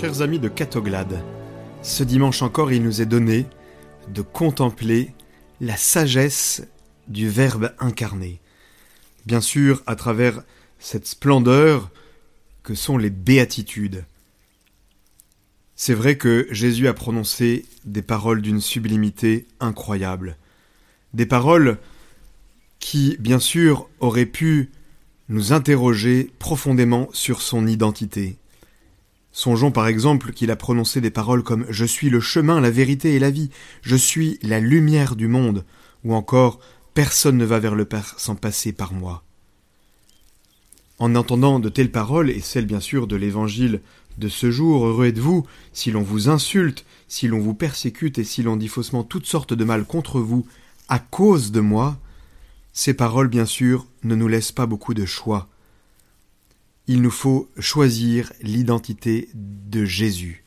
Chers amis de Catoglade, ce dimanche encore il nous est donné de contempler la sagesse du Verbe incarné. Bien sûr, à travers cette splendeur que sont les béatitudes. C'est vrai que Jésus a prononcé des paroles d'une sublimité incroyable. Des paroles qui, bien sûr, auraient pu nous interroger profondément sur son identité. Songeons par exemple qu'il a prononcé des paroles comme Je suis le chemin, la vérité et la vie, je suis la lumière du monde, ou encore Personne ne va vers le Père sans passer par moi. En entendant de telles paroles, et celles bien sûr de l'Évangile de ce jour, heureux êtes-vous si l'on vous insulte, si l'on vous persécute et si l'on dit faussement toutes sortes de mal contre vous, à cause de moi, ces paroles bien sûr ne nous laissent pas beaucoup de choix il nous faut choisir l'identité de Jésus.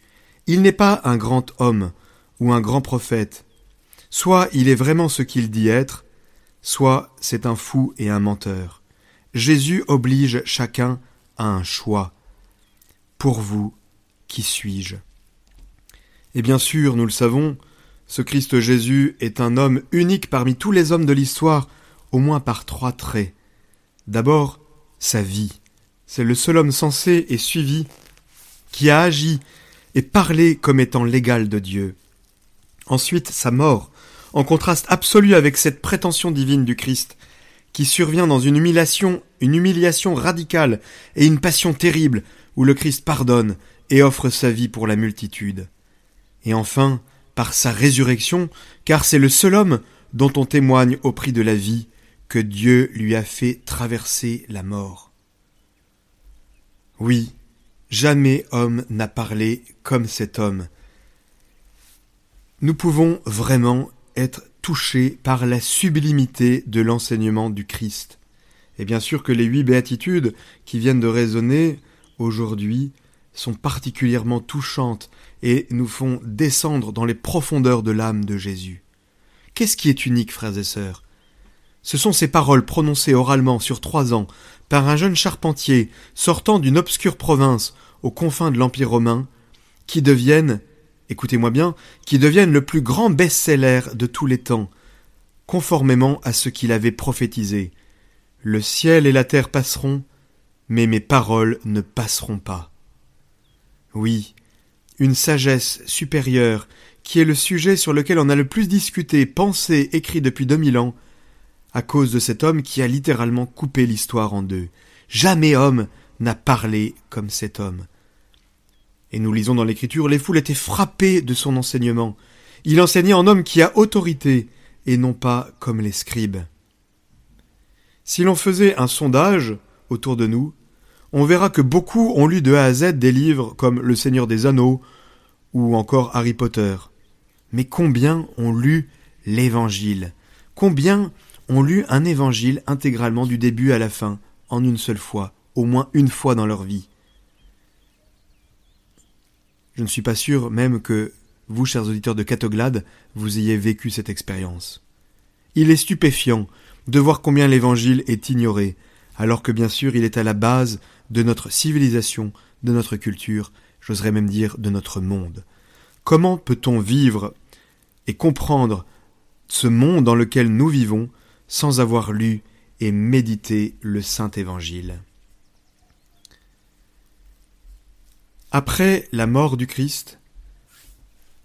Il n'est pas un grand homme ou un grand prophète. Soit il est vraiment ce qu'il dit être, soit c'est un fou et un menteur. Jésus oblige chacun à un choix. Pour vous, qui suis-je? Et bien sûr, nous le savons, ce Christ Jésus est un homme unique parmi tous les hommes de l'histoire, au moins par trois traits. D'abord, sa vie. C'est le seul homme sensé et suivi qui a agi et parlé comme étant l'égal de Dieu. Ensuite, sa mort, en contraste absolu avec cette prétention divine du Christ, qui survient dans une humiliation, une humiliation radicale et une passion terrible, où le Christ pardonne et offre sa vie pour la multitude. Et enfin, par sa résurrection, car c'est le seul homme dont on témoigne au prix de la vie que Dieu lui a fait traverser la mort. Oui, jamais homme n'a parlé comme cet homme. Nous pouvons vraiment être touchés par la sublimité de l'enseignement du Christ. Et bien sûr que les huit béatitudes qui viennent de résonner aujourd'hui sont particulièrement touchantes et nous font descendre dans les profondeurs de l'âme de Jésus. Qu'est-ce qui est unique, frères et sœurs? Ce sont ces paroles prononcées oralement sur trois ans par un jeune charpentier sortant d'une obscure province aux confins de l'Empire romain, qui deviennent, écoutez-moi bien, qui deviennent le plus grand best-seller de tous les temps, conformément à ce qu'il avait prophétisé. Le ciel et la terre passeront, mais mes paroles ne passeront pas. Oui, une sagesse supérieure, qui est le sujet sur lequel on a le plus discuté, pensé, écrit depuis deux mille ans, à cause de cet homme qui a littéralement coupé l'histoire en deux. Jamais homme n'a parlé comme cet homme. Et nous lisons dans l'Écriture, les foules étaient frappées de son enseignement. Il enseignait en homme qui a autorité, et non pas comme les scribes. Si l'on faisait un sondage autour de nous, on verra que beaucoup ont lu de A à Z des livres comme Le Seigneur des Anneaux ou encore Harry Potter. Mais combien ont lu l'Évangile? Combien ont lu un évangile intégralement du début à la fin, en une seule fois, au moins une fois dans leur vie. Je ne suis pas sûr même que vous, chers auditeurs de Catoglade, vous ayez vécu cette expérience. Il est stupéfiant de voir combien l'évangile est ignoré, alors que bien sûr il est à la base de notre civilisation, de notre culture, j'oserais même dire de notre monde. Comment peut-on vivre et comprendre ce monde dans lequel nous vivons sans avoir lu et médité le Saint Évangile. Après la mort du Christ,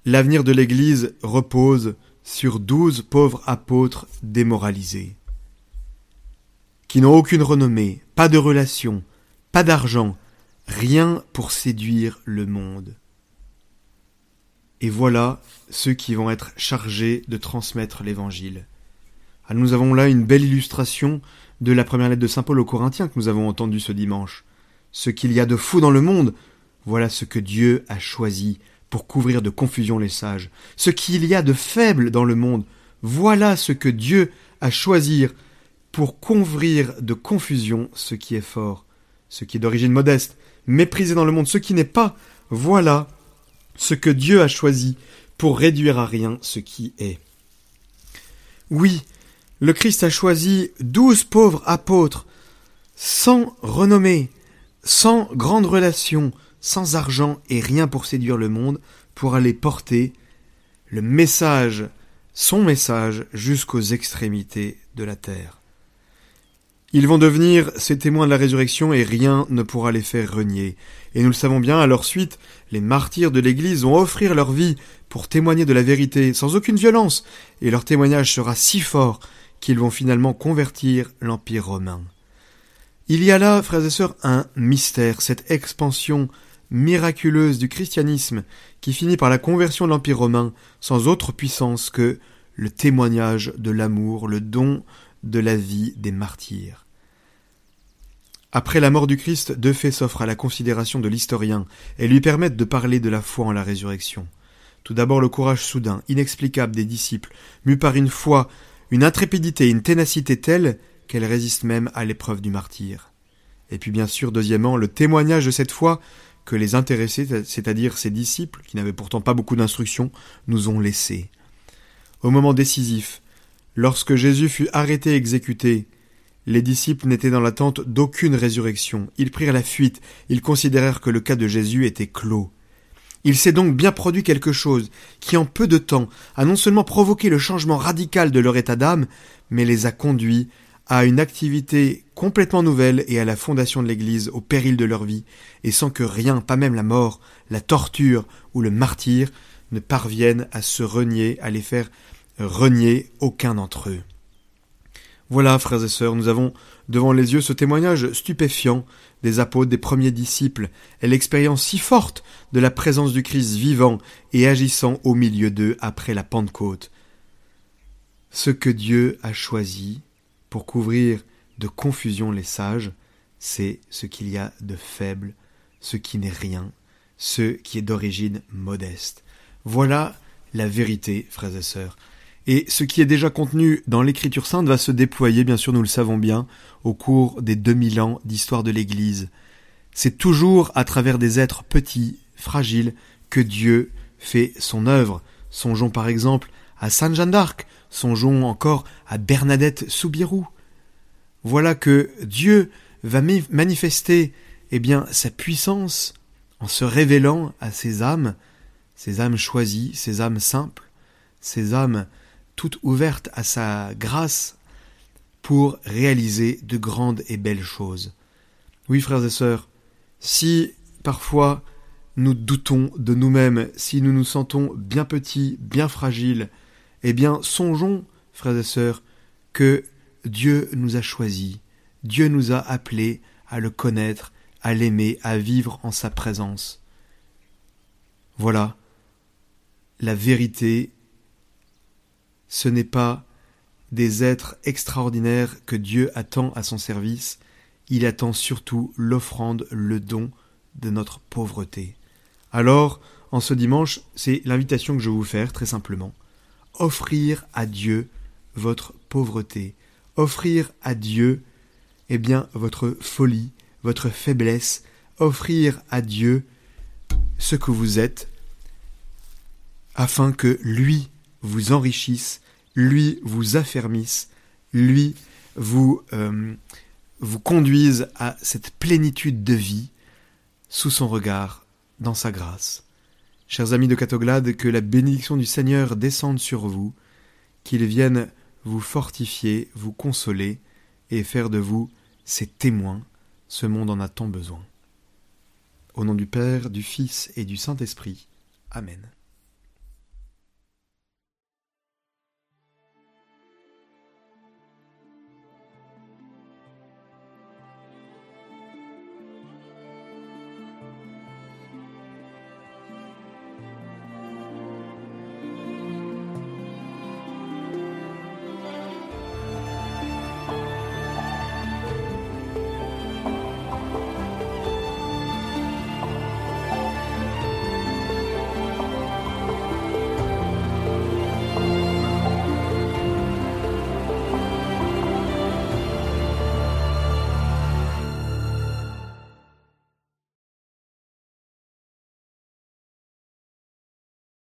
l'avenir de l'Église repose sur douze pauvres apôtres démoralisés, qui n'ont aucune renommée, pas de relation, pas d'argent, rien pour séduire le monde. Et voilà ceux qui vont être chargés de transmettre l'Évangile. Ah, nous avons là une belle illustration de la première lettre de Saint Paul aux Corinthiens que nous avons entendue ce dimanche. Ce qu'il y a de fou dans le monde, voilà ce que Dieu a choisi pour couvrir de confusion les sages. Ce qu'il y a de faible dans le monde, voilà ce que Dieu a choisi pour couvrir de confusion ce qui est fort, ce qui est d'origine modeste, méprisé dans le monde, ce qui n'est pas, voilà ce que Dieu a choisi pour réduire à rien ce qui est. Oui, le Christ a choisi douze pauvres apôtres, sans renommée, sans grande relation, sans argent et rien pour séduire le monde, pour aller porter le message, son message, jusqu'aux extrémités de la terre. Ils vont devenir ces témoins de la résurrection et rien ne pourra les faire renier. Et nous le savons bien, à leur suite, les martyrs de l'Église vont offrir leur vie pour témoigner de la vérité sans aucune violence, et leur témoignage sera si fort qu'ils vont finalement convertir l'Empire romain. Il y a là, frères et sœurs, un mystère, cette expansion miraculeuse du christianisme qui finit par la conversion de l'Empire romain sans autre puissance que le témoignage de l'amour, le don de la vie des martyrs. Après la mort du Christ, deux faits s'offrent à la considération de l'historien et lui permettent de parler de la foi en la résurrection. Tout d'abord le courage soudain, inexplicable des disciples, mus par une foi, une intrépidité, une ténacité telle qu'elle résiste même à l'épreuve du martyr. Et puis bien sûr, deuxièmement, le témoignage de cette foi que les intéressés, c'est-à-dire ses disciples, qui n'avaient pourtant pas beaucoup d'instructions, nous ont laissés. Au moment décisif, lorsque Jésus fut arrêté et exécuté, les disciples n'étaient dans l'attente d'aucune résurrection. Ils prirent la fuite, ils considérèrent que le cas de Jésus était clos. Il s'est donc bien produit quelque chose qui en peu de temps a non seulement provoqué le changement radical de leur état d'âme, mais les a conduits à une activité complètement nouvelle et à la fondation de l'Église au péril de leur vie, et sans que rien, pas même la mort, la torture ou le martyr, ne parviennent à se renier, à les faire renier aucun d'entre eux. Voilà, frères et sœurs, nous avons devant les yeux ce témoignage stupéfiant des apôtres, des premiers disciples, et l'expérience si forte de la présence du Christ vivant et agissant au milieu d'eux après la Pentecôte. Ce que Dieu a choisi pour couvrir de confusion les sages, c'est ce qu'il y a de faible, ce qui n'est rien, ce qui est d'origine modeste. Voilà la vérité, frères et sœurs. Et ce qui est déjà contenu dans l'Écriture sainte va se déployer, bien sûr, nous le savons bien, au cours des 2000 ans d'histoire de l'Église. C'est toujours à travers des êtres petits, fragiles, que Dieu fait son œuvre. Songeons par exemple à Sainte Jeanne d'Arc, songeons encore à Bernadette Soubirou. Voilà que Dieu va manifester eh bien sa puissance en se révélant à ces âmes, ces âmes choisies, ces âmes simples, ces âmes toutes ouvertes à sa grâce pour réaliser de grandes et belles choses. Oui, frères et sœurs, si parfois nous doutons de nous-mêmes, si nous nous sentons bien petits, bien fragiles, eh bien songeons, frères et sœurs, que Dieu nous a choisis, Dieu nous a appelés à le connaître, à l'aimer, à vivre en sa présence. Voilà, la vérité ce n'est pas des êtres extraordinaires que Dieu attend à son service, il attend surtout l'offrande, le don de notre pauvreté. Alors, en ce dimanche, c'est l'invitation que je vais vous faire, très simplement. Offrir à Dieu votre pauvreté. Offrir à Dieu, eh bien, votre folie, votre faiblesse. Offrir à Dieu ce que vous êtes, afin que lui vous enrichisse, lui vous affermisse, lui vous, euh, vous conduise à cette plénitude de vie sous son regard, dans sa grâce. Chers amis de Catoglade, que la bénédiction du Seigneur descende sur vous, qu'il vienne vous fortifier, vous consoler et faire de vous ses témoins. Ce monde en a tant besoin. Au nom du Père, du Fils et du Saint-Esprit. Amen.